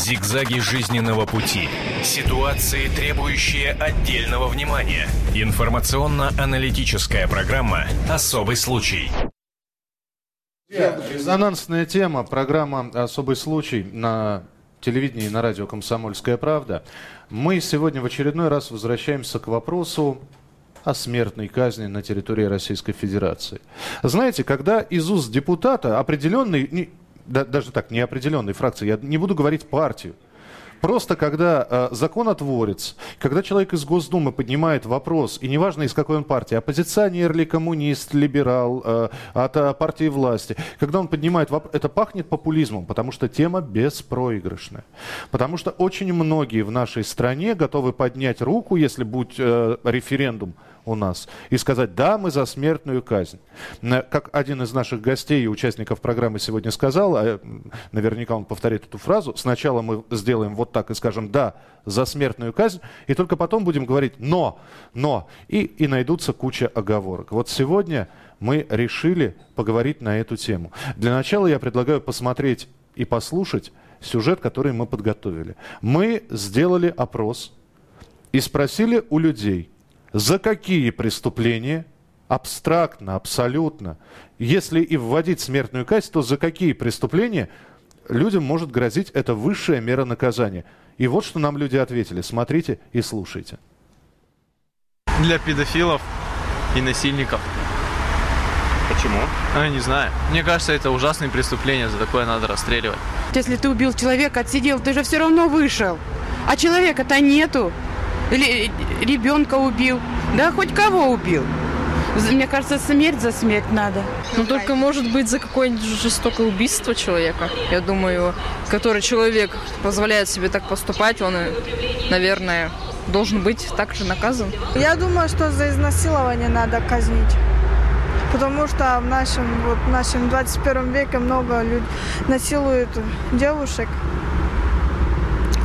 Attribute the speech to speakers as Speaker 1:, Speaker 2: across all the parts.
Speaker 1: Зигзаги жизненного пути. Ситуации, требующие отдельного внимания. Информационно-аналитическая программа «Особый случай».
Speaker 2: Резонансная тема. Программа «Особый случай» на телевидении и на радио «Комсомольская правда». Мы сегодня в очередной раз возвращаемся к вопросу о смертной казни на территории Российской Федерации. Знаете, когда из уст депутата определенный, да, даже так, неопределенной фракции, я не буду говорить партию, Просто когда э, законотворец, когда человек из Госдумы поднимает вопрос, и неважно из какой он партии, оппозиционер ли, коммунист, либерал, э, от э, партии власти, когда он поднимает вопрос, это пахнет популизмом, потому что тема беспроигрышная. Потому что очень многие в нашей стране готовы поднять руку, если будет э, референдум у нас и сказать, да, мы за смертную казнь. Как один из наших гостей и участников программы сегодня сказал, а наверняка он повторит эту фразу, сначала мы сделаем вот так и скажем, да, за смертную казнь, и только потом будем говорить «но», «но», и, и найдутся куча оговорок. Вот сегодня мы решили поговорить на эту тему. Для начала я предлагаю посмотреть и послушать сюжет, который мы подготовили. Мы сделали опрос и спросили у людей – за какие преступления, абстрактно, абсолютно, если и вводить смертную казнь, то за какие преступления людям может грозить эта высшая мера наказания. И вот что нам люди ответили. Смотрите и слушайте.
Speaker 3: Для педофилов и насильников.
Speaker 4: Почему?
Speaker 3: А, не знаю. Мне кажется, это ужасные преступления, за такое надо расстреливать.
Speaker 5: Если ты убил человека, отсидел, ты же все равно вышел. А человека-то нету. Или ребенка убил. Да, хоть кого убил. Мне кажется, смерть за смерть надо.
Speaker 6: Ну, только, может быть, за какое-нибудь жестокое убийство человека. Я думаю, который человек позволяет себе так поступать, он, наверное, должен быть также наказан.
Speaker 7: Я думаю, что за изнасилование надо казнить. Потому что в нашем, вот, в нашем 21 веке много людей насилуют девушек.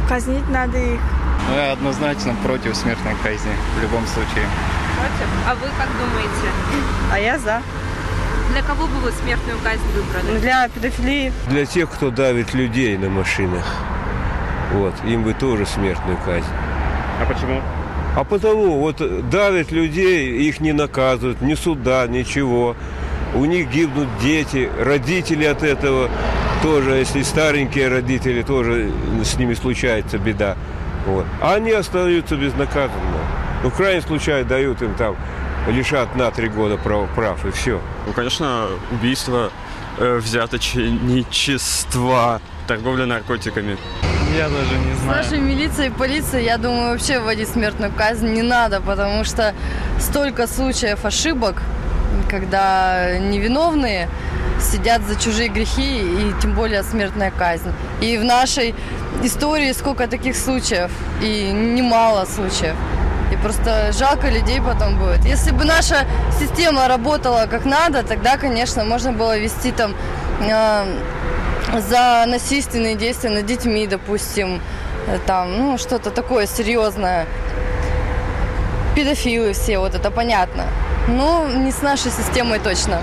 Speaker 7: Казнить надо их.
Speaker 4: Ну, я однозначно против смертной казни в любом случае.
Speaker 8: Против? А вы как думаете?
Speaker 9: А я за.
Speaker 8: Для кого бы вы смертную казнь выбрали?
Speaker 9: Для педофилии.
Speaker 10: Для тех, кто давит людей на машинах. Вот, им бы тоже смертную казнь.
Speaker 4: А почему?
Speaker 10: А потому, вот давят людей, их не наказывают, ни суда, ничего. У них гибнут дети, родители от этого тоже, если старенькие родители, тоже с ними случается беда. Вот. А они остаются безнаказанно. Ну, в крайнем случае дают им там, лишат на три года прав, прав и все.
Speaker 11: Ну, конечно, убийство, э, взяточничество, торговля наркотиками.
Speaker 3: Я даже не знаю.
Speaker 6: С нашей милицией и полицией, я думаю, вообще вводить смертную казнь не надо, потому что столько случаев ошибок, когда невиновные сидят за чужие грехи и тем более смертная казнь. И в нашей истории сколько таких случаев, и немало случаев. И просто жалко людей потом будет. Если бы наша система работала как надо, тогда, конечно, можно было вести там э, за насильственные действия над детьми, допустим, там, ну, что-то такое серьезное. Педофилы все, вот это понятно. Но не с нашей системой точно.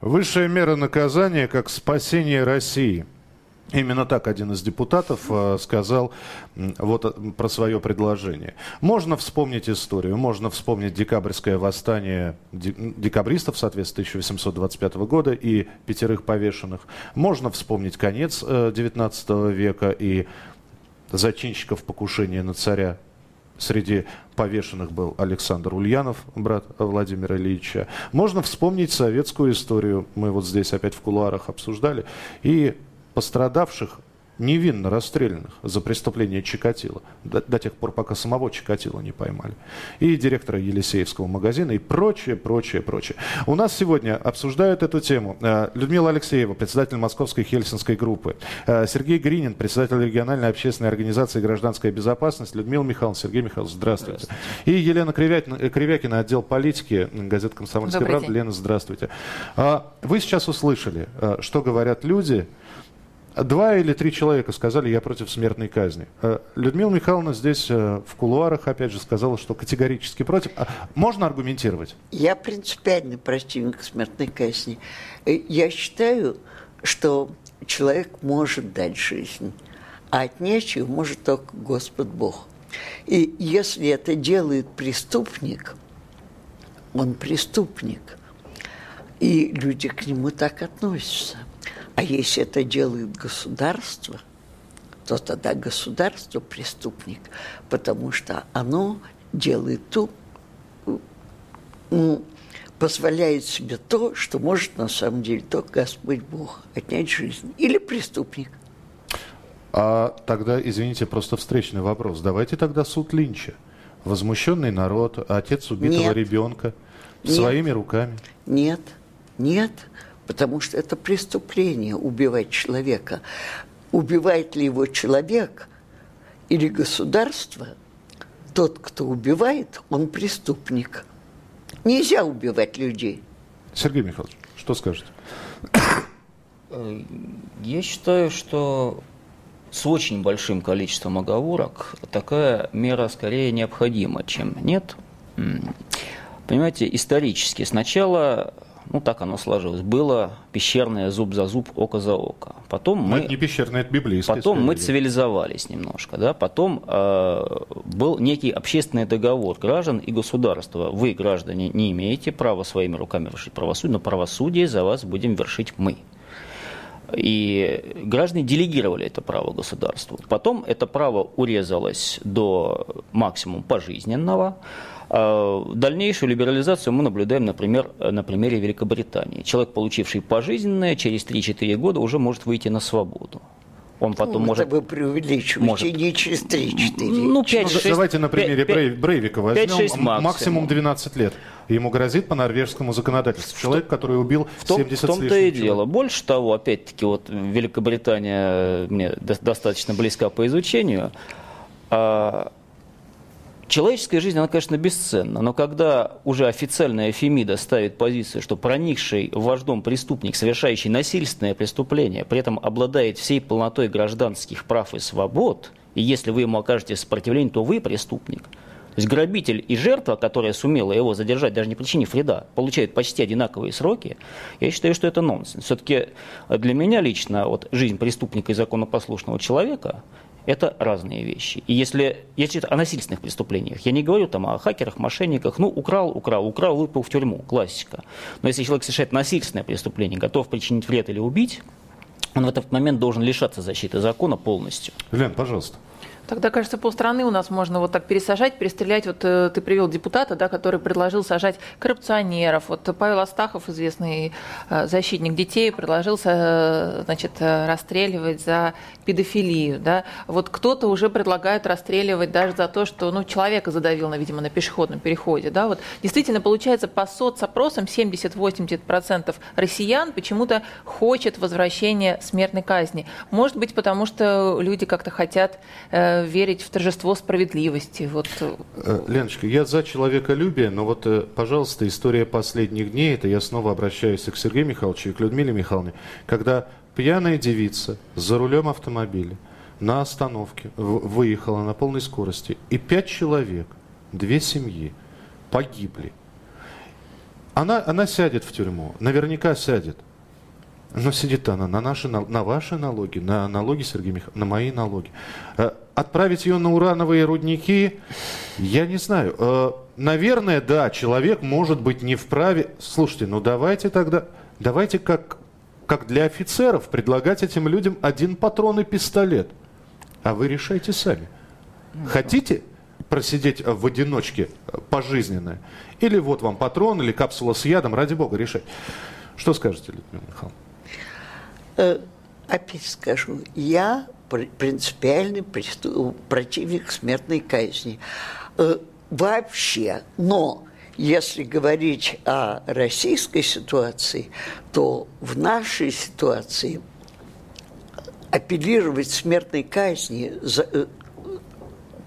Speaker 2: Высшая мера наказания как спасение России. Именно так один из депутатов э, сказал вот э, про свое предложение. Можно вспомнить историю, можно вспомнить декабрьское восстание декабристов, соответственно, 1825 года и пятерых повешенных. Можно вспомнить конец э, 19 века и зачинщиков покушения на царя Среди повешенных был Александр Ульянов, брат Владимира Ильича. Можно вспомнить советскую историю. Мы вот здесь опять в кулуарах обсуждали. И пострадавших невинно расстрелянных за преступление Чикатила, до, до тех пор, пока самого Чикатила не поймали, и директора Елисеевского магазина, и прочее, прочее, прочее. У нас сегодня обсуждают эту тему э, Людмила Алексеева, председатель Московской Хельсинской группы, э, Сергей Гринин, председатель региональной общественной организации «Гражданская безопасность», Людмила Михайловна, Сергей Михайлович, здравствуйте. здравствуйте. И Елена Кривякина, э, Кривякина, отдел политики, газета «Комсомольская правда». Лена, здравствуйте. А, вы сейчас услышали, что говорят люди, Два или три человека сказали, я против смертной казни. Э, Людмила Михайловна здесь э, в кулуарах, опять же, сказала, что категорически против. А можно аргументировать?
Speaker 12: Я принципиально противник смертной казни. Э, я считаю, что человек может дать жизнь, а отнять ее может только Господь Бог. И если это делает преступник, он преступник. И люди к нему так относятся. А если это делает государство, то тогда государство преступник, потому что оно делает то, ну, позволяет себе то, что может на самом деле только Господь Бог отнять жизнь. Или преступник.
Speaker 2: А тогда, извините, просто встречный вопрос. Давайте тогда суд Линча. Возмущенный народ, отец убитого
Speaker 12: Нет.
Speaker 2: ребенка,
Speaker 12: Нет.
Speaker 2: своими руками.
Speaker 12: Нет, нет, потому что это преступление убивать человека. Убивает ли его человек или государство, тот, кто убивает, он преступник. Нельзя убивать людей.
Speaker 2: Сергей Михайлович, что скажете?
Speaker 13: Э, Я считаю, что с очень большим количеством оговорок такая мера скорее необходима, чем нет. Понимаете, исторически сначала, ну так оно сложилось, было пещерное зуб за зуб, око за око. Потом
Speaker 2: Ну,
Speaker 13: мы...
Speaker 2: это не пещерное, это библейское.
Speaker 13: Потом мы цивилизовались немножко, да, потом э, был некий общественный договор граждан и государства. Вы, граждане, не имеете права своими руками вершить правосудие, но правосудие за вас будем вершить мы. И граждане делегировали это право государству. Потом это право урезалось до максимума пожизненного. А Дальнейшую либерализацию мы наблюдаем, например, на примере Великобритании. Человек, получивший пожизненное, через 3-4 года уже может выйти на свободу. Он потом
Speaker 12: ну,
Speaker 13: может...
Speaker 12: Это вы преувеличиваете,
Speaker 13: может-
Speaker 12: не через 3-4.
Speaker 13: Ну, 5
Speaker 2: Ну, давайте на примере
Speaker 13: пять-
Speaker 2: Брей- Брейвика возьмем.
Speaker 13: 5-6
Speaker 2: М-
Speaker 13: максимум.
Speaker 2: максимум 12 лет. Ему грозит по норвежскому законодательству. Человек, который убил
Speaker 13: В том,
Speaker 2: 70
Speaker 13: в том-то и
Speaker 2: человек.
Speaker 13: дело. Больше того, опять-таки, вот Великобритания мне до- достаточно близка по изучению. А, Человеческая жизнь, она, конечно, бесценна, но когда уже официальная Фемида ставит позицию, что проникший в ваш дом преступник, совершающий насильственное преступление, при этом обладает всей полнотой гражданских прав и свобод, и если вы ему окажете сопротивление, то вы преступник, то есть грабитель и жертва, которая сумела его задержать, даже не причинив вреда, получают почти одинаковые сроки, я считаю, что это нонсенс. Все-таки для меня лично вот, жизнь преступника и законопослушного человека это разные вещи. И если, это о насильственных преступлениях, я не говорю там о хакерах, мошенниках, ну, украл, украл, украл, выпал в тюрьму, классика. Но если человек совершает насильственное преступление, готов причинить вред или убить, он в этот момент должен лишаться защиты закона полностью.
Speaker 2: Лен, пожалуйста.
Speaker 14: Тогда, кажется, полстраны у нас можно вот так пересажать, перестрелять. Вот э, ты привел депутата, да, который предложил сажать коррупционеров. Вот Павел Астахов, известный э, защитник детей, предложил э, значит, расстреливать за педофилию. Да. Вот кто-то уже предлагает расстреливать даже за то, что ну, человека задавил, видимо, на пешеходном переходе. Да. Вот действительно, получается, по соцопросам 70-80% россиян почему-то хочет возвращения смертной казни. Может быть, потому что люди как-то хотят верить в торжество справедливости. Вот.
Speaker 2: Э, Леночка, я за человеколюбие, но вот, э, пожалуйста, история последних дней, это я снова обращаюсь и к Сергею Михайловичу, и к Людмиле Михайловне, когда пьяная девица за рулем автомобиля на остановке выехала на полной скорости, и пять человек, две семьи, погибли. Она, она сядет в тюрьму, наверняка сядет. Но сидит она на, наши, нал- на ваши налоги, на налоги Сергея Михайлович, на мои налоги. Э, Отправить ее на урановые рудники, я не знаю. Э, Наверное, да, человек может быть не вправе. Слушайте, ну давайте тогда, давайте как, как для офицеров предлагать этим людям один патрон и пистолет. А вы решайте сами. Хотите просидеть в одиночке э, пожизненно? Или вот вам патрон или капсула с ядом, ради бога, решать. Что скажете, Людмила Михайловна?
Speaker 12: Опять скажу, я пр- принципиальный противник смертной казни. Э, Вообще, но если говорить о российской ситуации, то в нашей ситуации апеллировать смертной казни, за, э,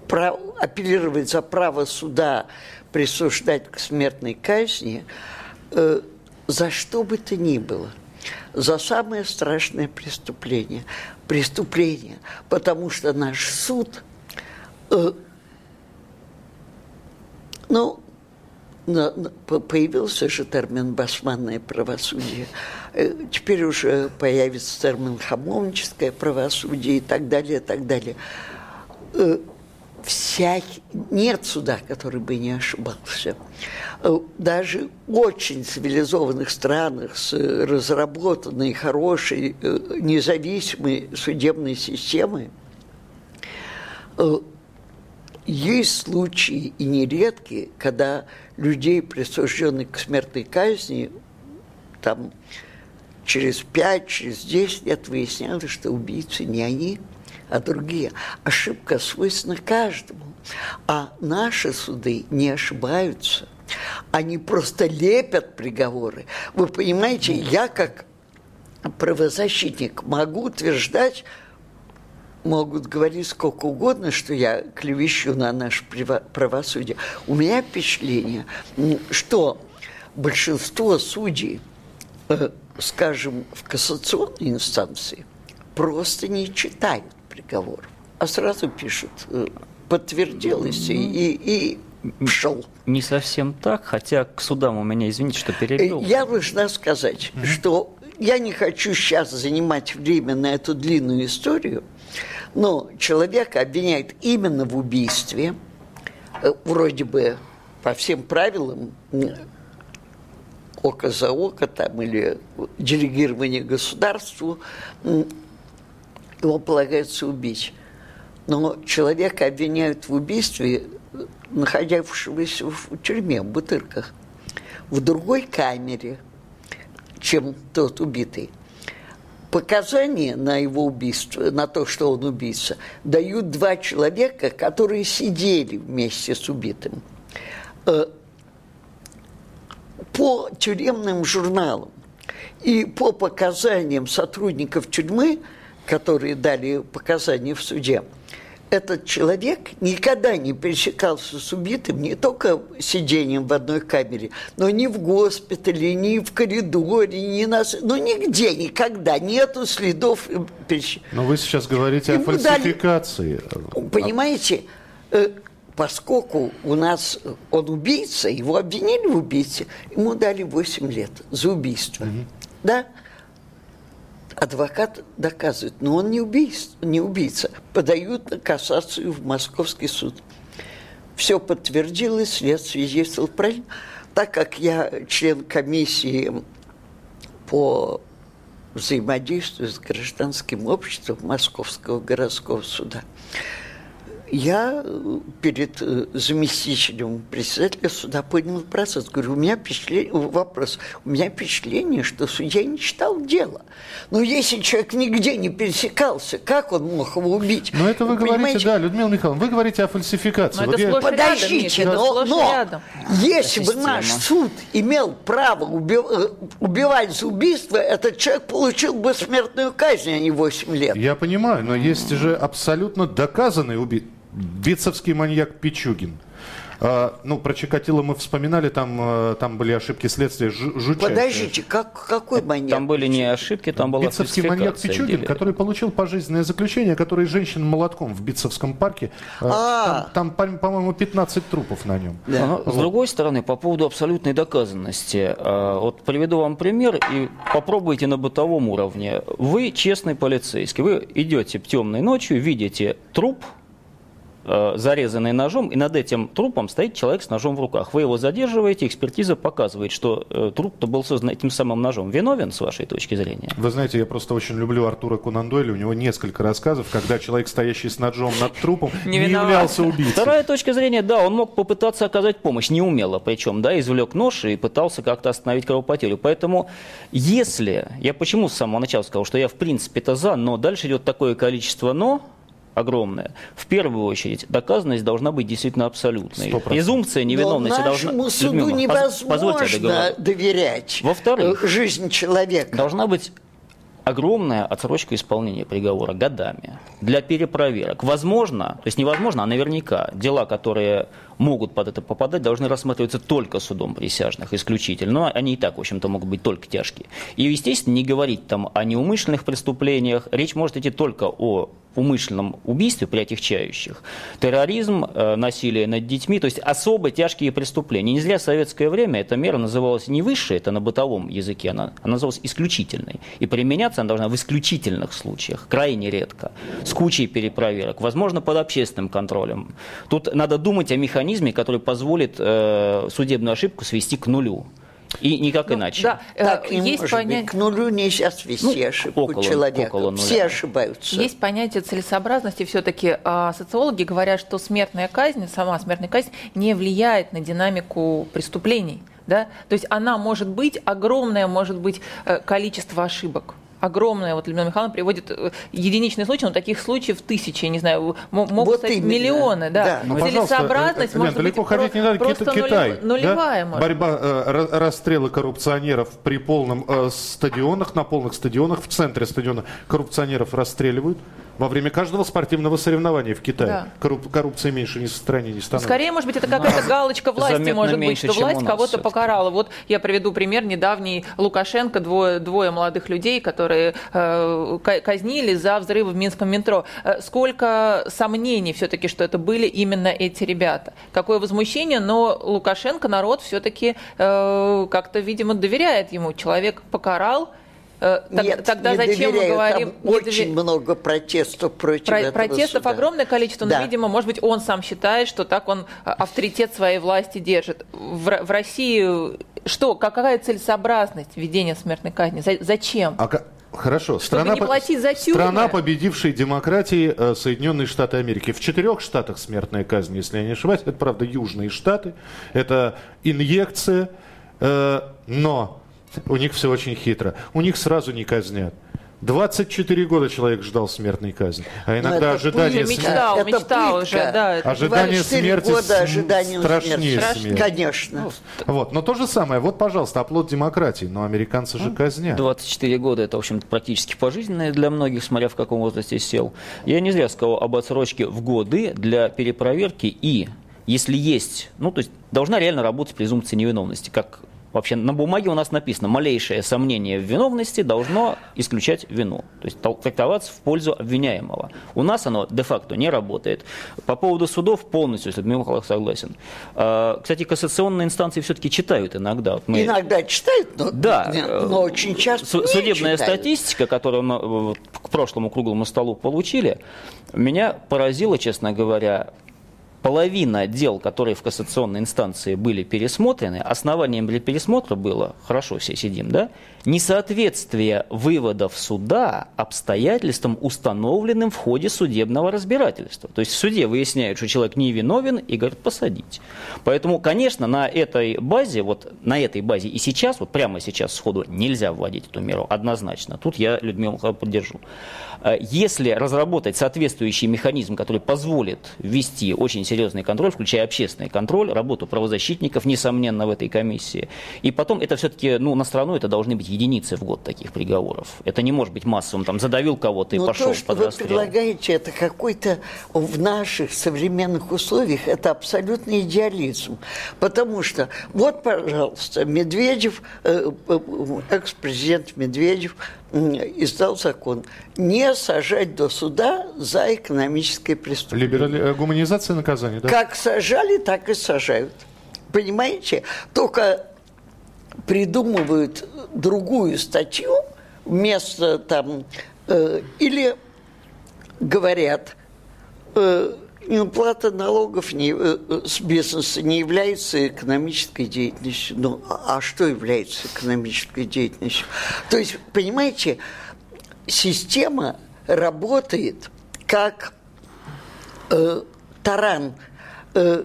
Speaker 12: пра- апеллировать за право суда присуждать к смертной казни, э, за что бы то ни было, за самое страшное преступление. Преступление, потому что наш суд, э, ну, но, но по- появился же термин «басманное правосудие». Э, Теперь уже появится термин «хамовническое правосудие» и так далее, и так далее. Э, Всяк... Нет суда, который бы не ошибался. Э, Даже в очень цивилизованных странах с э, разработанной, хорошей, э, независимой судебной системой есть случаи и нередкие, когда людей, присужденных к смертной казни, там через пять, через десять лет выяснялось, что убийцы не они, а другие. Ошибка свойственна каждому. А наши суды не ошибаются. Они просто лепят приговоры. Вы понимаете, я как правозащитник могу утверждать, могут говорить сколько угодно, что я клевещу на наше правосудие. У меня впечатление, что большинство судей, э, скажем, в кассационной инстанции, просто не читают приговор, а сразу пишут э, подтвердилось и, и, и шел.
Speaker 13: Не совсем так, хотя к судам у меня, извините, что перебил.
Speaker 12: Э, Я должна сказать, что я не хочу сейчас занимать время на эту длинную историю, но человека обвиняют именно в убийстве, э, вроде бы по всем правилам око за око там, или делегирование государству, его полагается убить. Но человека обвиняют в убийстве, находившегося в тюрьме, в бутырках, в другой камере, чем тот убитый. Показания на его убийство, на то, что он убийца, дают два человека, которые сидели вместе с убитым. Э, По тюремным журналам и по показаниям сотрудников тюрьмы, которые дали показания в суде, этот человек никогда не пересекался с убитым не только сидением в одной камере, но ни в госпитале, ни в коридоре, ни на... Ну, нигде, никогда нету следов
Speaker 2: Но вы сейчас говорите о
Speaker 12: Ему дали-
Speaker 2: фальсификации.
Speaker 12: Понимаете, э, поскольку у нас он убийца, его обвинили в убийце, ему дали 8 лет за убийство. Да? Адвокат доказывает, но он не, убийц- не убийца. Подают кассацию в Московский суд. Все подтвердилось, следствие действовало правильно. Так как я член комиссии по взаимодействию с гражданским обществом Московского городского суда, я э, перед э, заместителем председателя суда поднял процесс. Говорю, у меня впечатление, вопрос, у меня впечатление, что судья не читал дело. Но если человек нигде не пересекался, как он мог его убить?
Speaker 2: Но это вы говорите,
Speaker 12: понимаете?
Speaker 2: да, Людмила Михайловна, вы говорите о фальсификации.
Speaker 14: Но
Speaker 2: Вот
Speaker 14: это
Speaker 2: я-
Speaker 14: рядом,
Speaker 12: Подождите,
Speaker 14: это
Speaker 12: но, но
Speaker 14: рядом.
Speaker 12: если бы
Speaker 13: Система.
Speaker 12: наш суд имел право уби- э, убивать за убийство, этот человек получил бы смертную казнь, а не 8 лет.
Speaker 2: Я понимаю, но есть же абсолютно доказанный убийца. Битцевский маньяк Пичугин. А, ну, про Чикатило мы вспоминали, там, э, там были ошибки следствия жу- жутчайшие.
Speaker 12: Подождите, как, какой маньяк?
Speaker 13: Там были не ошибки, там была
Speaker 2: Битцевский маньяк Пичугин,
Speaker 13: дела.
Speaker 2: который получил пожизненное заключение, который женщин молотком в Битцевском парке. Э,
Speaker 12: А.
Speaker 2: Там, там, по- по-моему, 15 трупов на нем.
Speaker 13: Но, С другой стороны, по поводу абсолютной доказанности, э, вот приведу вам пример и попробуйте на бытовом уровне. Вы честный полицейский, вы идете темной ночью, видите труп, э, зарезанный ножом, и над этим трупом стоит человек с ножом в руках. Вы его задерживаете, экспертиза показывает, что э, труп-то был создан этим самым ножом. Виновен, с вашей точки зрения?
Speaker 2: Вы знаете, я просто очень люблю Артура Конан Дойля. У него несколько рассказов, когда человек, стоящий с ножом над трупом, не,
Speaker 14: Не
Speaker 2: являлся убийцей.
Speaker 13: Вторая точка зрения, да, он мог попытаться оказать помощь, неумело причем, да, извлек нож и пытался как-то остановить кровопотерю. Поэтому, если, я почему с самого начала сказал, что я в принципе это за, но дальше идет такое количество «но», огромное. В первую очередь, доказанность должна быть действительно абсолютной.
Speaker 2: 100%.
Speaker 13: Презумпция невиновности
Speaker 12: Но
Speaker 13: должна...
Speaker 12: нашему суду
Speaker 13: Людмила,
Speaker 12: невозможно доверять
Speaker 13: Во-вторых,
Speaker 12: э, жизнь человека.
Speaker 13: Должна быть огромная отсрочка исполнения приговора годами для перепроверок. Возможно, то есть невозможно, а наверняка дела, которые могут под это попадать, должны рассматриваться только судом присяжных, исключительно. Но они и так, в общем-то, могут быть только тяжкие. И, естественно, не говорить там о неумышленных преступлениях. Речь может идти только о умышленном убийстве при отягчающих, терроризм, э, насилие над детьми, то есть особо тяжкие преступления. Не зря в советское время эта мера называлась не высшей, это на бытовом языке, она, она называлась исключительной. И применяться она должна в исключительных случаях, крайне редко, с кучей перепроверок, возможно, под общественным контролем. Тут надо думать о механизме, который позволит э, судебную ошибку свести к нулю. И никак
Speaker 14: Ну,
Speaker 13: иначе.
Speaker 14: Да, э,
Speaker 12: Так не
Speaker 14: есть
Speaker 12: может
Speaker 14: понятие...
Speaker 12: быть. К нулю нельзя свести
Speaker 13: Ну,
Speaker 12: ошибку
Speaker 13: около-
Speaker 12: человека.
Speaker 13: около нуля.
Speaker 12: Все ошибаются.
Speaker 14: Есть понятие целесообразности. Все-таки социологи говорят, что смертная казнь, сама смертная казнь не влияет на динамику преступлений. Да? То есть она может быть, огромное может быть э, количество ошибок. Огромное, вот Людмила Михайловна приводит э, единичные случаи, но таких случаев тысячи, не знаю, могут
Speaker 12: Вот
Speaker 14: стать
Speaker 12: именно.
Speaker 14: миллионы. Да.
Speaker 12: Да.
Speaker 2: Ну,
Speaker 14: Целесообразность может
Speaker 2: далеко
Speaker 14: быть
Speaker 2: ходить
Speaker 14: про-
Speaker 2: не надо.
Speaker 14: просто
Speaker 2: Китай.
Speaker 14: нулевая,
Speaker 2: да?
Speaker 14: может
Speaker 2: Борьба, э, ра- расстрелы коррупционеров при полном э, стадионах, на полных стадионах, в центре стадиона коррупционеров расстреливают. Во время каждого спортивного соревнования в Китае.
Speaker 14: Да.
Speaker 2: Корруп- коррупции меньше ни в стране не становится.
Speaker 14: Скорее, может быть, это какая-то галочка власти,
Speaker 13: Заметно
Speaker 14: может быть,
Speaker 13: меньше,
Speaker 14: что власть кого-то покарала. Вот я приведу пример недавний Лукашенко, двое, двое молодых людей, которые э, ка- казнили за взрывы в Минском метро. Э, сколько сомнений все-таки, что это были именно эти ребята. Какое возмущение, но Лукашенко, народ все-таки э, как-то, видимо, доверяет ему. Человек покарал, так-
Speaker 12: Нет,
Speaker 14: тогда
Speaker 12: не
Speaker 14: зачем мы
Speaker 12: доверяю.
Speaker 14: говорим...
Speaker 12: Там
Speaker 14: не
Speaker 12: очень
Speaker 14: дове-
Speaker 12: много протестов против
Speaker 14: Про-
Speaker 12: этого
Speaker 14: протестов
Speaker 12: суда.
Speaker 14: огромное количество, но,
Speaker 12: Да.
Speaker 14: видимо, может быть, он сам считает, что так он а, авторитет своей власти держит. В, в России что, какая целесообразность введения смертной казни? За- зачем?
Speaker 2: А Хорошо.
Speaker 14: не
Speaker 2: по-
Speaker 14: платить за тюрьмы.
Speaker 2: Страна победившей демократии э, Соединенные Штаты Америки. В четырех штатах смертная казнь, если я не ошибаюсь. Это, правда, южные штаты. Это инъекция. э, но у них все очень хитро. У них сразу не казнят. 24 года человек ждал смертной казни. А иногда
Speaker 12: это
Speaker 2: ожидание
Speaker 12: пытка.
Speaker 2: смерти...
Speaker 14: Мечтал,
Speaker 12: Это
Speaker 14: мечтал
Speaker 12: пытка.
Speaker 14: уже, да.
Speaker 2: Ожидание
Speaker 12: 24
Speaker 2: смерти
Speaker 12: года ожидания
Speaker 2: страшнее
Speaker 12: смерти.
Speaker 2: смерти.
Speaker 12: Конечно.
Speaker 2: Вот. Но то же самое. Вот, пожалуйста, оплот демократии. Но американцы же казнят.
Speaker 13: 24 года это, в общем-то, практически пожизненное для многих, смотря в каком возрасте сел. Я не зря сказал об отсрочке в годы для перепроверки и, если есть, ну, то есть должна реально работать презумпция невиновности, как Вообще на бумаге у нас написано, малейшее сомнение в виновности должно исключать вину, то есть трактоваться в пользу обвиняемого. У нас оно де-факто не работает. По поводу судов полностью с Людмилой Михайловной согласен. А, Кстати, кассационные инстанции все-таки читают иногда. Вот мы-
Speaker 12: Иногда читают, но,
Speaker 13: Да.
Speaker 12: но очень часто
Speaker 13: Судебная
Speaker 12: читают.
Speaker 13: статистика, которую мы э, к прошлому круглому столу получили, меня поразила, честно говоря, половина дел, которые в кассационной инстанции были пересмотрены, основанием для пересмотра было, хорошо все сидим, да, несоответствие выводов суда обстоятельствам, установленным в ходе судебного разбирательства. То есть в суде выясняют, что человек невиновен и говорят посадить. Поэтому, конечно, на этой базе, вот на этой базе и сейчас, вот прямо сейчас сходу нельзя вводить эту меру однозначно. Тут я Людмилу поддержу. Э, Если разработать соответствующий механизм, который позволит ввести очень серьезный контроль, включая общественный контроль, работу правозащитников, несомненно, в этой комиссии, и потом это все-таки, ну, на страну это должны быть единицы в год таких приговоров. Это не может быть массовым, там, задавил кого-то и
Speaker 12: Но
Speaker 13: пошел
Speaker 12: то, что
Speaker 13: под
Speaker 12: вы
Speaker 13: расстрел.
Speaker 12: предлагаете, это какой-то в наших современных условиях, это абсолютный идеализм. Потому что, вот, пожалуйста, Медведев, э, э, экс-президент Медведев издал закон не сажать до суда за экономическое преступление.
Speaker 2: Либерали... э, Гуманизация наказания, да?
Speaker 12: Как сажали, так и сажают. Понимаете? Только придумывают другую статью вместо там э, или говорят э, уплата налогов не, э, э, с бизнеса не является экономической деятельностью. Ну, а а что является экономической деятельностью? То есть, понимаете, система работает как э, таран э,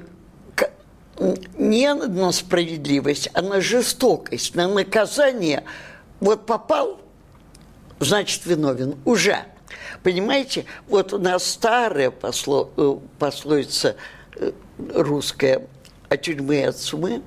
Speaker 12: не на справедливость, а на жестокость, на наказание. Вот попал, значит виновен уже. Понимаете, вот у нас старая посло, э, пословица э, русская «от тюрьмы и от сумы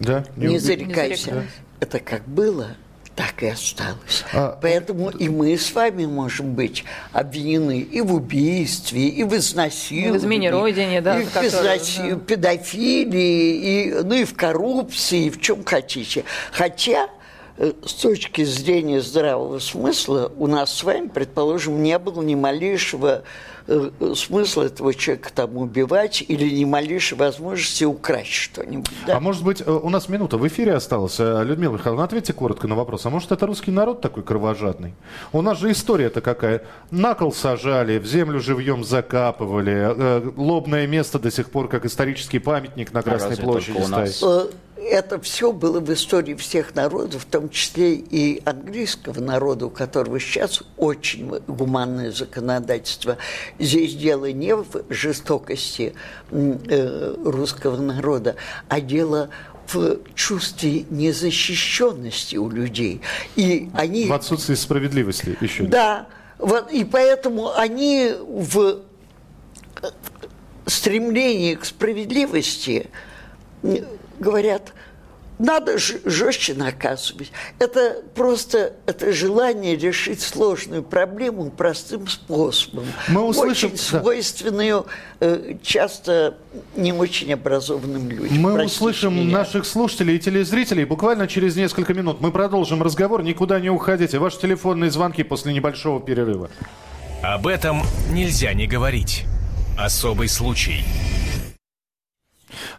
Speaker 2: Да?
Speaker 12: не, зарекайся».
Speaker 14: зарекайся.
Speaker 12: Это как было, так и осталось. А... Поэтому и мы с вами можем быть обвинены и в убийстве, и в изнасиловании. И
Speaker 14: в измене родине, да.
Speaker 12: И в изнаси... да. педофилии, и, ну и в коррупции, и в чем хотите. Хотя э, с точки зрения здравого смысла у нас с вами, предположим, не было ни малейшего смысл этого человека там убивать или ни малейшей возможности украсть что-нибудь.
Speaker 2: Да? А может быть, э, у нас минута в эфире осталась. Э, Людмила Михайловна, ответьте коротко на вопрос. А может, это русский народ такой кровожадный? У нас же история-то какая. На кол сажали, в землю живьем закапывали. Лобное место до сих пор, как исторический памятник на Красной а площади стоит
Speaker 12: это все было в истории всех народов, в том числе и английского народа, у которого сейчас очень гуманное законодательство. Здесь дело не в жестокости э, русского народа, а дело в чувстве незащищенности у людей. И они...
Speaker 2: В отсутствии справедливости еще.
Speaker 12: Да. Вот, и поэтому они в стремлении к справедливости говорят, надо жестче наказывать. Это просто это желание решить сложную проблему простым способом. Мы услышим, очень свойственную э, часто не очень образованным людям.
Speaker 2: Мы Простите услышим меня. наших слушателей и телезрителей буквально через несколько минут. Мы продолжим разговор. Никуда не уходите. Ваши телефонные звонки после небольшого перерыва.
Speaker 1: Об этом нельзя не говорить. Особый случай.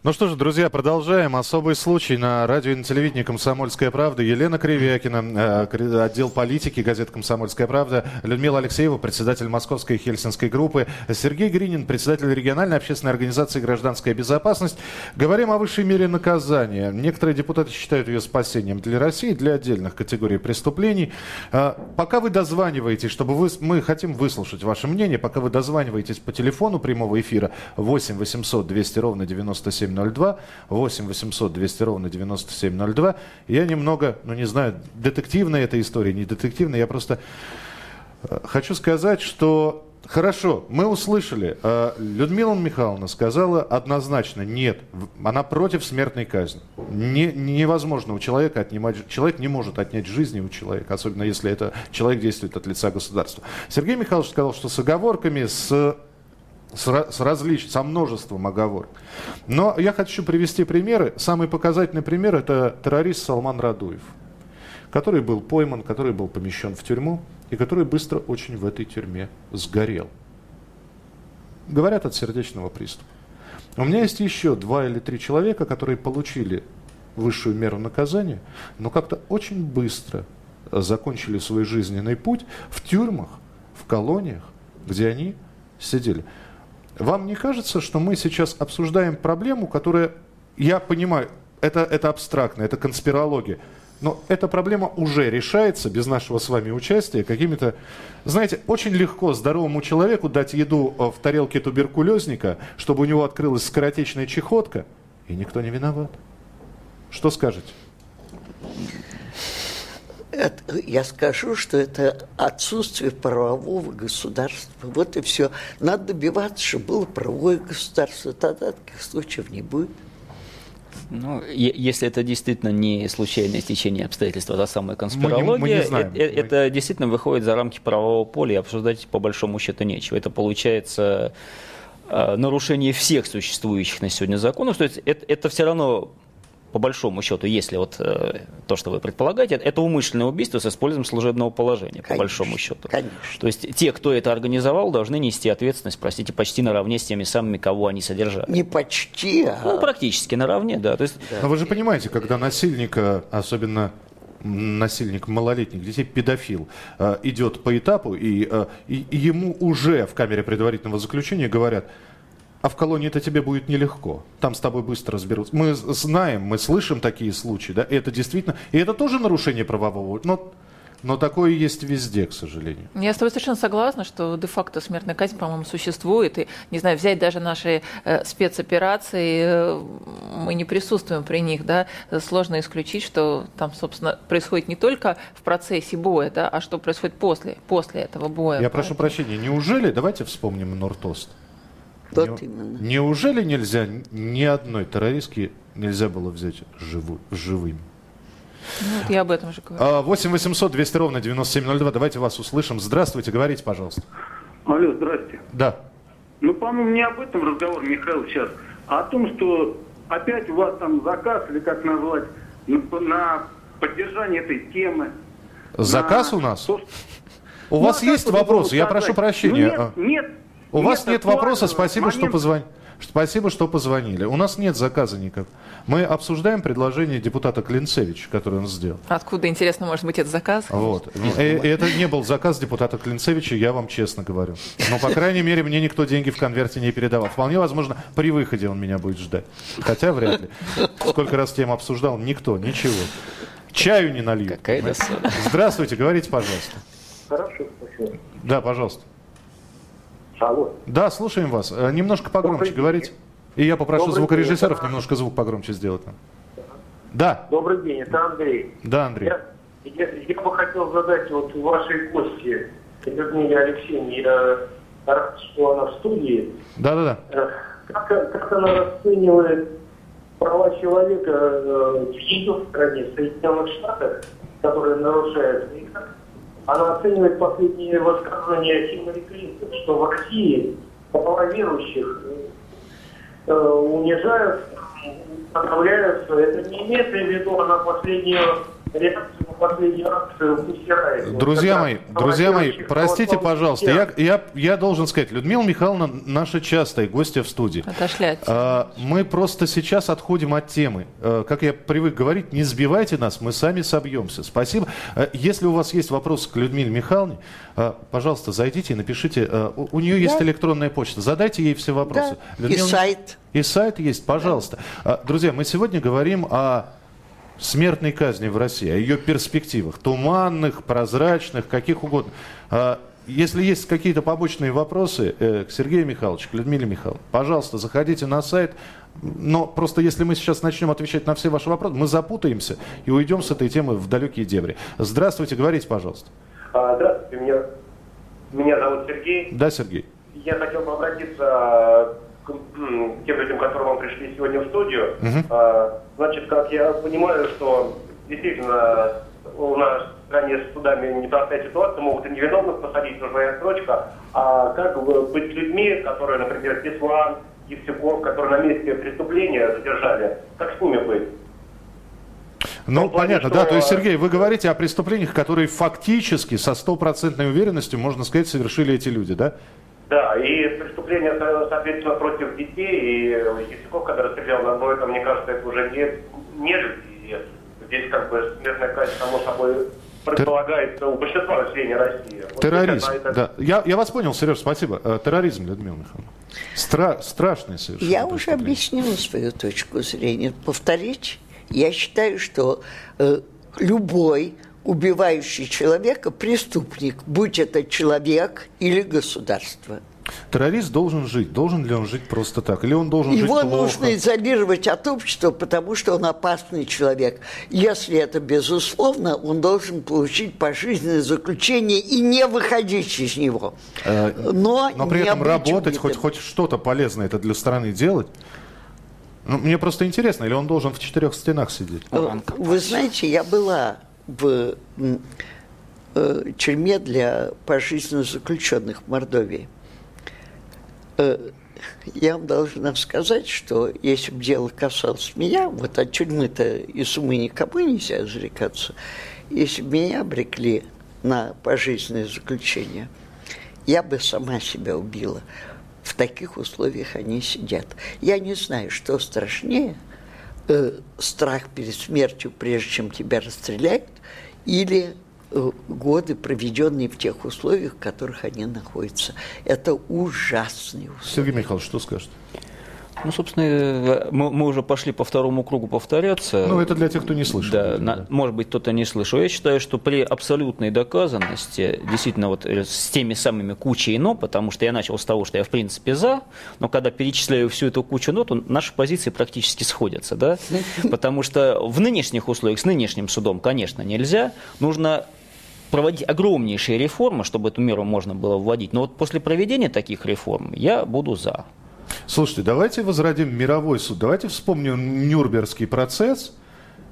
Speaker 2: Ну что же, друзья, продолжаем. Особый случай на радио и на телевидении «Комсомольская правда». Елена Кривякина, э, отдел политики, газета «Комсомольская правда». Людмила Алексеева, председатель Московской Хельсинской группы. Сергей Гринин, председатель региональной общественной организации «Гражданская безопасность». Говорим о высшей мере наказания. Некоторые депутаты считают ее спасением для России, для отдельных категорий преступлений. Э, пока вы дозваниваетесь, чтобы вы, мы хотим выслушать ваше мнение, пока вы дозваниваетесь по телефону прямого эфира 8 800 200 ровно 97 9702, 8 800 200 ровно 9702. Я немного, ну не знаю, детективная эта история, не детективная, я просто э, хочу сказать, что Хорошо, мы услышали. Э, Людмила Михайловна сказала однозначно нет. Она против смертной казни. Не, невозможно у человека отнимать... Человек не может отнять жизни у человека, особенно если это человек действует от лица государства. Сергей Михайлович сказал, что с оговорками, с с, с различ... со множеством оговорок. Но я хочу привести примеры. Самый показательный пример – это террорист Салман Радуев, который был пойман, который был помещен в тюрьму и который быстро очень в этой тюрьме сгорел. Говорят от сердечного приступа. У меня есть еще два или три человека, которые получили высшую меру наказания, но как-то очень быстро закончили свой жизненный путь в тюрьмах, в колониях, где они сидели. Вам не кажется, что мы сейчас обсуждаем проблему, которая, я понимаю, это, это абстрактно, это конспирология, но эта проблема уже решается без нашего с вами участия какими-то... Знаете, очень легко здоровому человеку дать еду э, в тарелке туберкулезника, чтобы у него открылась скоротечная чехотка, и никто не виноват. Что скажете?
Speaker 12: Это, я скажу, что это отсутствие правового государства. Вот и все. Надо добиваться, чтобы было правовое государство. Тогда таких случаев не будет.
Speaker 13: Ну, если это действительно не случайное стечение обстоятельств, а самая конспирология, мы не, мы не знаем. Это, мы... это действительно выходит за рамки правового поля, и обсуждать по большому счету нечего. Это получается э, нарушение всех существующих на сегодня законов. То есть это, это все равно по большому счету, если вот э, то, что вы предполагаете, это умышленное убийство с использованием служебного положения, конечно, по большому счету.
Speaker 12: Конечно.
Speaker 13: То есть те, кто это организовал, должны нести ответственность, простите, почти наравне с теми самыми, кого они содержали.
Speaker 12: Не почти, а...
Speaker 13: Ну, практически наравне, да. То есть...
Speaker 2: да. Но вы же понимаете, когда насильника, особенно насильник малолетних детей, педофил, э, идет по этапу, э, и, и ему уже в камере предварительного заключения говорят – а в колонии это тебе будет нелегко. Там с тобой быстро разберутся. Мы знаем, мы слышим такие случаи, да, и это действительно, и это тоже нарушение правового, но, но такое есть везде, к сожалению.
Speaker 14: Я с тобой совершенно согласна, что де-факто смертная казнь, по-моему, существует, и, не знаю, взять даже наши э, спецоперации, э, мы не присутствуем при них, да, сложно исключить, что там, собственно, происходит не только в процессе боя, да, а что происходит после, после этого боя.
Speaker 2: Я Поэтому... прошу прощения, неужели, давайте вспомним Нортост,
Speaker 12: вот не, именно.
Speaker 2: Неужели нельзя, ни одной террористки нельзя было взять живу, живыми?
Speaker 14: Ну, вот я об этом же говорю.
Speaker 2: 8 800 200 ровно 9702. Давайте вас услышим. Здравствуйте, говорите, пожалуйста.
Speaker 15: Алло, здрасте.
Speaker 2: Да.
Speaker 15: Ну, по-моему, не об этом разговор, Михаил, сейчас, а о том, что опять у вас там заказ, или как назвать, на, на поддержание этой темы.
Speaker 2: Заказ
Speaker 15: на
Speaker 2: у нас?
Speaker 15: то,
Speaker 2: У
Speaker 15: Ну,
Speaker 2: вас
Speaker 15: а
Speaker 2: есть вопросы? Я прошу прощения.
Speaker 15: Ну, нет,
Speaker 2: А,
Speaker 15: нет.
Speaker 2: У вас нет вопроса, спасибо, что позвонили. Спасибо, что позвонили. У нас нет заказа никак. Мы обсуждаем предложение депутата Клинцевича, которое он сделал.
Speaker 14: Откуда, интересно, может быть, этот заказ?
Speaker 2: Вот. И, и это не был заказ депутата Клинцевича, я вам честно говорю. Но, по крайней мере, мне никто деньги в конверте не передавал. Вполне возможно, при выходе он меня будет ждать. Хотя вряд ли. Сколько раз тему обсуждал, никто, ничего. Чаю не налью.
Speaker 13: Какая досада.
Speaker 2: Здравствуйте, говорите, пожалуйста.
Speaker 15: Хорошо, спасибо.
Speaker 2: Да, пожалуйста.
Speaker 15: Алло.
Speaker 2: Да, слушаем вас. Э, Немножко погромче говорите. И я попрошу
Speaker 15: Добрый
Speaker 2: звукорежиссеров
Speaker 15: день.
Speaker 2: немножко звук погромче сделать. Да,
Speaker 15: Добрый день, это Андрей.
Speaker 2: да, Андрей.
Speaker 15: Я, я, я бы хотел задать вот вашей гости, Людмиле Алексеевне, я рад, что она в студии.
Speaker 2: Да, да, да.
Speaker 15: Как, как она расценивает права человека в ее стране, в Соединенных Штатах, которые нарушаются, и как она оценивает последние высказывания Хиллари Клинтон, что в России права верующих э, унижают, отправляются. Это не имеется в виду она последнюю
Speaker 2: Друзья мои, друзья мои, простите, пожалуйста, я, я, я должен сказать, Людмила Михайловна наша частая гостья в студии.
Speaker 14: Отошли от
Speaker 2: А, Мы просто сейчас отходим от темы. Э, Как я привык говорить, не сбивайте нас, мы сами собьемся. Спасибо. Э, Если у вас есть вопросы к Людмиле Михайловне, э, пожалуйста, зайдите и напишите. У у нее есть
Speaker 12: Да.
Speaker 2: электронная почта. Задайте ей все вопросы.
Speaker 12: Да. И
Speaker 2: Людмила-
Speaker 12: сайт.
Speaker 2: И сайт есть, пожалуйста. Друзья, мы сегодня говорим о смертной казни в России, о ее перспективах, туманных, прозрачных, каких угодно. А, Если есть какие-то побочные вопросы э, к Сергею Михайловичу, к Людмиле Михайловне, пожалуйста, заходите на сайт. Но просто если мы сейчас начнем отвечать на все ваши вопросы, мы запутаемся и уйдем с этой темы в далекие дебри. Здравствуйте, говорите, пожалуйста.
Speaker 15: А, Здравствуйте, меня, меня зовут Сергей.
Speaker 2: Да, Сергей?
Speaker 15: Я хотел бы обратиться к м, тем людям, которые вам пришли сегодня в студию. А, Значит, как я понимаю, что действительно у нас в стране с судами непростая ситуация, могут и невиновных посадить, нужна отсрочка. А как бы быть с людьми, которые, например, Беслан, Евсюков, которые на месте преступления задержали, как с ними быть?
Speaker 2: Ну,
Speaker 15: плане,
Speaker 2: понятно,
Speaker 15: что-
Speaker 2: да. То есть, Сергей, вы говорите о преступлениях, которые фактически со стопроцентной уверенностью, можно сказать, совершили эти люди, да?
Speaker 15: Да, и преступления, со- соответственно, против детей, и Евсюков, который стрелял на это, мне кажется, это уже не, не люди. Здесь как бы смертная казнь, само собой, предполагается у большинства населения России. Вот
Speaker 2: Терроризм,
Speaker 15: это- это-
Speaker 2: да. Я, я вас понял, Сереж, спасибо. Э, Терроризм, Людмила Михайловна. Стра- страшный совершенно.
Speaker 12: Я уже объяснила свою точку зрения. Повторить, я считаю, что э, любой убивающий человека преступник, будь это человек или государство.
Speaker 2: Террорист должен жить. Должен ли он жить просто так? Или он должен
Speaker 12: Его
Speaker 2: жить плохо?
Speaker 12: нужно изолировать от общества, потому что он опасный человек. Если это безусловно, он должен получить пожизненное заключение и не выходить из него.
Speaker 2: Э,
Speaker 12: Но,
Speaker 2: Но при этом работать,
Speaker 12: убитым.
Speaker 2: хоть, хоть что-то полезное это для страны делать. Ну, мне просто интересно, или он должен в четырех стенах сидеть?
Speaker 12: Вы знаете, я была в э, тюрьме для пожизненно заключенных в Мордовии. Э, я вам должна сказать, что если бы дело касалось меня, вот от тюрьмы-то и суммы никому нельзя зарекаться, если бы меня обрекли на пожизненное заключение, я бы сама себя убила. В таких условиях они сидят. Я не знаю, что страшнее – э, страх перед смертью, прежде чем тебя расстреляют, или э, годы, проведенные в тех условиях, в которых они находятся. Это ужасные условия.
Speaker 2: Сергей Михайлович, что скажете?
Speaker 13: Ну, собственно, э, мы, мы уже пошли по второму кругу повторяться.
Speaker 2: Ну, это для тех, кто не слышал.
Speaker 13: Да, на- может быть, кто-то не слышал. Я считаю, что при абсолютной доказанности, действительно, вот э, с теми самыми кучей «но», потому что я начал с того, что я, в принципе, за, но когда перечисляю всю эту кучу «но», то наши позиции практически сходятся, да? Потому что в нынешних условиях, с нынешним судом, конечно, нельзя. Нужно проводить огромнейшие реформы, чтобы эту меру можно было вводить. Но вот после проведения таких реформ я буду за.
Speaker 2: Слушайте, давайте возродим мировой суд. Давайте вспомним Нюрнбергский процесс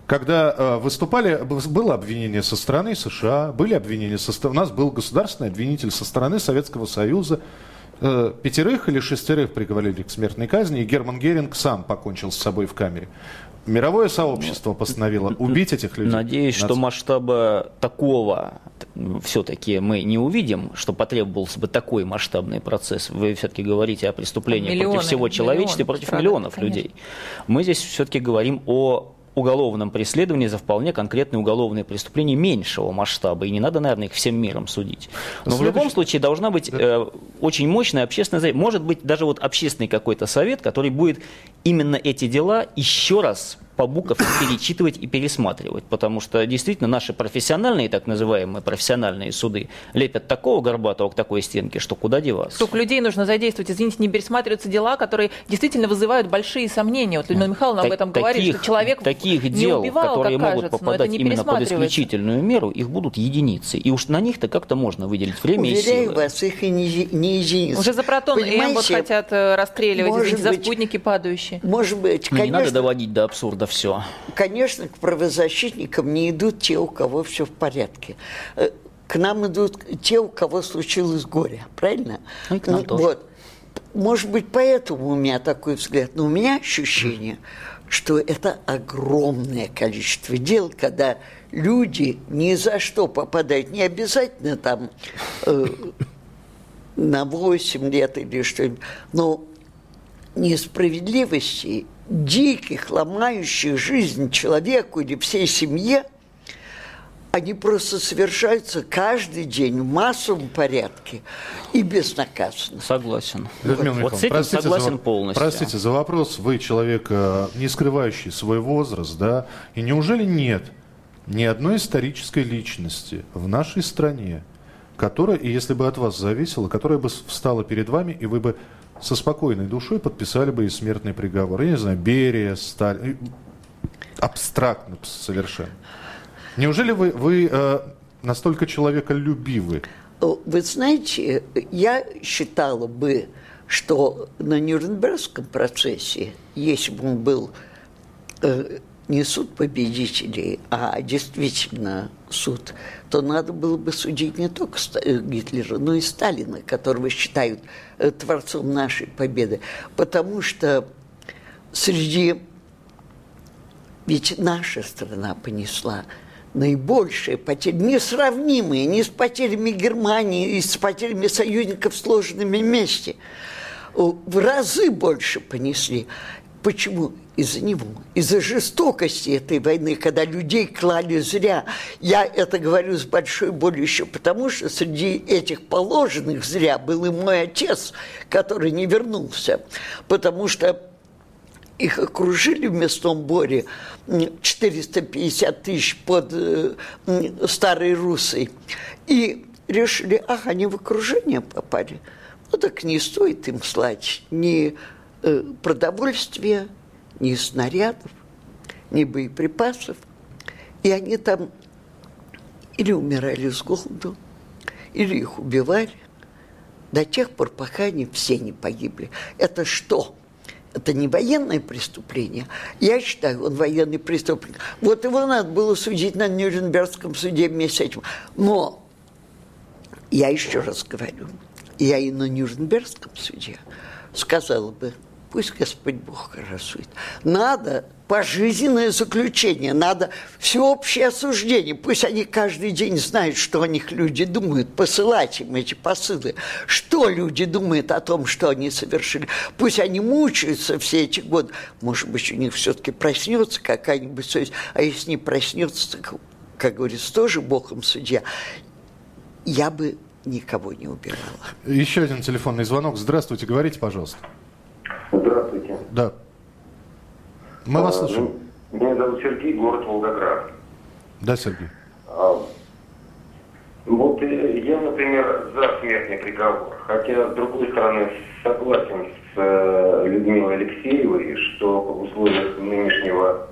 Speaker 2: когда э, выступали, было обвинение со стороны США, были обвинения со. У нас был государственный обвинитель со стороны Советского Союза. Э, пятерых или шестерых приговорили к смертной казни, и Герман Геринг сам покончил с собой в камере. Мировое сообщество постановило убить этих людей.
Speaker 13: Надеюсь, что
Speaker 2: Наци-
Speaker 13: масштаба такого все-таки мы не увидим, что потребовался бы такой масштабный процесс. Вы все-таки говорите о преступлении
Speaker 14: Миллионы,
Speaker 13: против всего человечества, и
Speaker 14: миллионы
Speaker 13: против
Speaker 14: страдают,
Speaker 13: миллионов
Speaker 14: конечно.
Speaker 13: людей. Мы здесь все-таки говорим о уголовном преследовании за вполне конкретные уголовные преступления меньшего масштаба, и не надо, наверное, их всем миром судить. Но в
Speaker 2: Следующий-
Speaker 13: любом случае должна быть э, очень мощная общественная. Может быть, даже вот общественный какой-то совет, который будет именно эти дела еще раз по буковке перечитывать и пересматривать, потому что действительно наши профессиональные, так называемые профессиональные суды лепят такого горбатого к такой стенке, что куда деваться.
Speaker 14: Сколько людей нужно задействовать, извините, не пересматриваются дела, которые действительно вызывают большие сомнения. Вот Людмила Михайловна об
Speaker 13: Так-
Speaker 14: этом говорит,
Speaker 13: таких-
Speaker 14: что человек
Speaker 13: таких
Speaker 14: не
Speaker 13: дел,
Speaker 14: убивал,
Speaker 13: которые
Speaker 14: как
Speaker 13: могут
Speaker 14: кажется,
Speaker 13: попадать именно под исключительную меру, их будут единицы. И уж на них-то как-то можно выделить время и
Speaker 12: Уверяю
Speaker 13: силы.
Speaker 12: вас, их и не, не единицы.
Speaker 14: Уже за протон М вот
Speaker 12: Понимаете,
Speaker 14: хотят э, расстреливать,
Speaker 12: может
Speaker 14: извините, за
Speaker 12: быть-
Speaker 14: спутники падающие.
Speaker 12: Может быть,
Speaker 13: Ну, не надо
Speaker 12: конечно,
Speaker 13: доводить до абсурда все.
Speaker 12: конечно, к правозащитникам не идут те, у кого все в порядке. Э, К нам идут те, у кого случилось горе, правильно?
Speaker 13: Ну, и к нам
Speaker 12: Ну,
Speaker 13: тоже.
Speaker 12: Вот. Может быть, поэтому у меня такой взгляд. Но у меня ощущение, что это огромное количество дел, когда люди ни за что попадают. Не обязательно там э, на 8 лет или что-нибудь, но несправедливостей, диких, ломающих жизнь человеку или всей семье, они просто совершаются каждый день в массовом порядке и безнаказанно.
Speaker 13: Согласен.
Speaker 2: Людмила
Speaker 13: вот
Speaker 2: Михайловна,
Speaker 13: с этим
Speaker 2: простите
Speaker 13: согласен
Speaker 2: за,
Speaker 13: полностью.
Speaker 2: Простите за вопрос. Вы человек, э, не скрывающий свой возраст, да? И неужели нет ни одной исторической личности в нашей стране, которая, и если бы от вас зависело, которая бы встала перед вами, и вы бы со спокойной душой подписали бы и смертный приговор? Я не знаю, Берия, Сталин. Абстрактно совершенно. Неужели вы, вы э, настолько человеколюбивы?
Speaker 12: Вы знаете, я считала бы, что на Нюрнбергском процессе, если бы он был э, не суд победителей, а действительно суд, то надо было бы судить не только э, Гитлера, но и Сталина, которого считают э, творцом нашей победы. Потому что среди ведь наша страна понесла наибольшие потери, несравнимые ни с потерями Германии, ни с потерями союзников, сложенными вместе. О, В разы больше понесли. Почему? Из-за него, из-за жестокости этой войны, когда людей клали зря. Я это говорю с большой болью еще потому, что среди этих положенных зря был и мой отец, который не вернулся. Потому что их окружили в мясном боре м, 450 тысяч под э, Старой Русой. И решили, ах, они в окружение попали. Ну так не стоит им слать ни э, продовольствия, ни снарядов, ни боеприпасов. И они там или умирали с голоду, или их убивали до тех пор, пока они все не погибли. Это что? Это не военное преступление. Я считаю, он военный преступник. Вот его надо было судить на Нюрнбергском суде вместе с этим. Но я еще раз говорю, я и на Нюрнбергском суде сказала бы, пусть Господь Бог рассудит. Надо пожизненное заключение, надо всеобщее осуждение. Пусть они каждый день знают, что о них люди думают, посылать им эти посылы. Что люди думают о том, что они совершили. Пусть они мучаются все эти годы. Может быть, у них все-таки проснется какая-нибудь совесть. А если не проснется, так, как говорится, тоже Богом судья. Я бы никого не убивала.
Speaker 2: Еще один телефонный звонок. Здравствуйте, говорите, пожалуйста.
Speaker 16: Здравствуйте.
Speaker 2: Да. Мы вас
Speaker 16: А,
Speaker 2: слушаем.
Speaker 16: ну, Меня зовут Сергей, город Волгоград.
Speaker 2: Да, Сергей.
Speaker 16: А, Вот э, я, например, за смертный приговор, хотя, с другой стороны, согласен с э, Людмилой Алексеевой, что в условиях нынешнего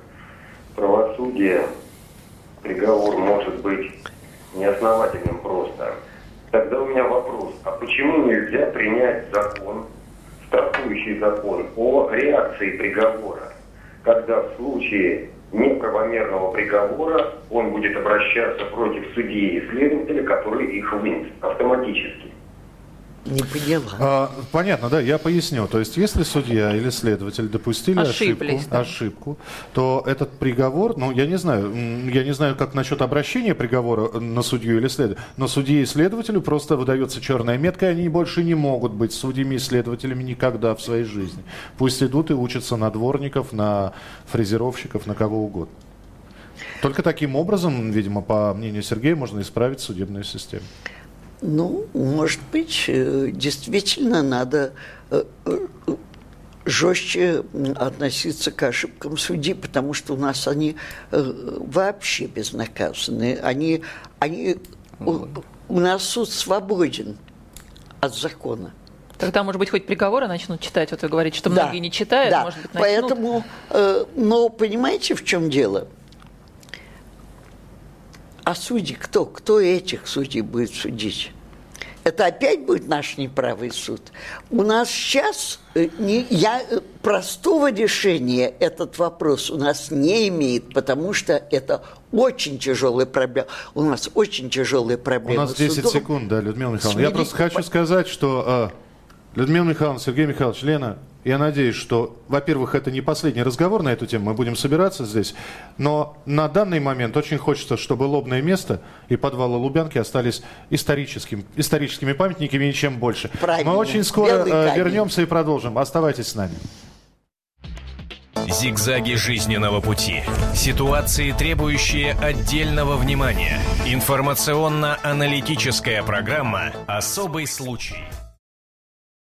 Speaker 16: правосудия приговор может быть неосновательным просто. Тогда у меня вопрос, а почему нельзя принять закон, страхующий закон о реакции приговора, когда в случае неправомерного приговора он будет обращаться против судьи и следователя, который их вынес автоматически.
Speaker 12: Не поняла.
Speaker 2: А, понятно, да, я поясню. То есть, если судья или следователь допустили ошибку,
Speaker 14: да.
Speaker 2: ошибку, то этот приговор, ну, я не знаю, я не знаю, как насчет обращения приговора на судью или следователя, но судье и следователю просто выдается черная метка, и они больше не могут быть судьями и следователями никогда в своей жизни. Пусть идут и учатся на дворников, на фрезеровщиков, на кого угодно. Только таким образом, видимо, по мнению Сергея, можно исправить судебную систему.
Speaker 12: Ну, может быть, э, действительно надо э, э, жестче относиться к ошибкам судьи, потому что у нас они вообще безнаказаны. Они, они, у, у нас суд свободен от закона.
Speaker 14: Тогда, может быть, хоть приговоры начнут читать. Вот вы говорите, что
Speaker 12: Да,
Speaker 14: многие не читают,
Speaker 12: да.
Speaker 14: может быть, начнут.
Speaker 12: Поэтому, э, но понимаете, в чем дело? А судьи кто? Кто этих судей будет судить? Это опять будет наш неправый суд. У нас сейчас э, не, я, э, простого решения этот вопрос у нас не имеет, потому что это очень тяжелый проблем. У нас очень тяжелые
Speaker 2: У
Speaker 12: проблемы.
Speaker 2: нас
Speaker 12: с
Speaker 2: 10
Speaker 12: судом.
Speaker 2: секунд, да, Людмила Михайловна. Я
Speaker 12: Смирить-
Speaker 2: просто хочу сказать, что э, Людмила Михайловна, Сергей Михайлович, Лена, я надеюсь, что, во-первых, это не последний разговор на эту тему, мы будем собираться здесь, но на данный момент очень хочется, чтобы лобное место и подвалы Лубянки остались историческим, историческими памятниками и ничем больше.
Speaker 12: Правильно.
Speaker 2: Мы очень скоро э, вернемся и продолжим. Оставайтесь с нами.
Speaker 1: Зигзаги жизненного пути. Ситуации, требующие отдельного внимания. Информационно-аналитическая программа «Особый случай».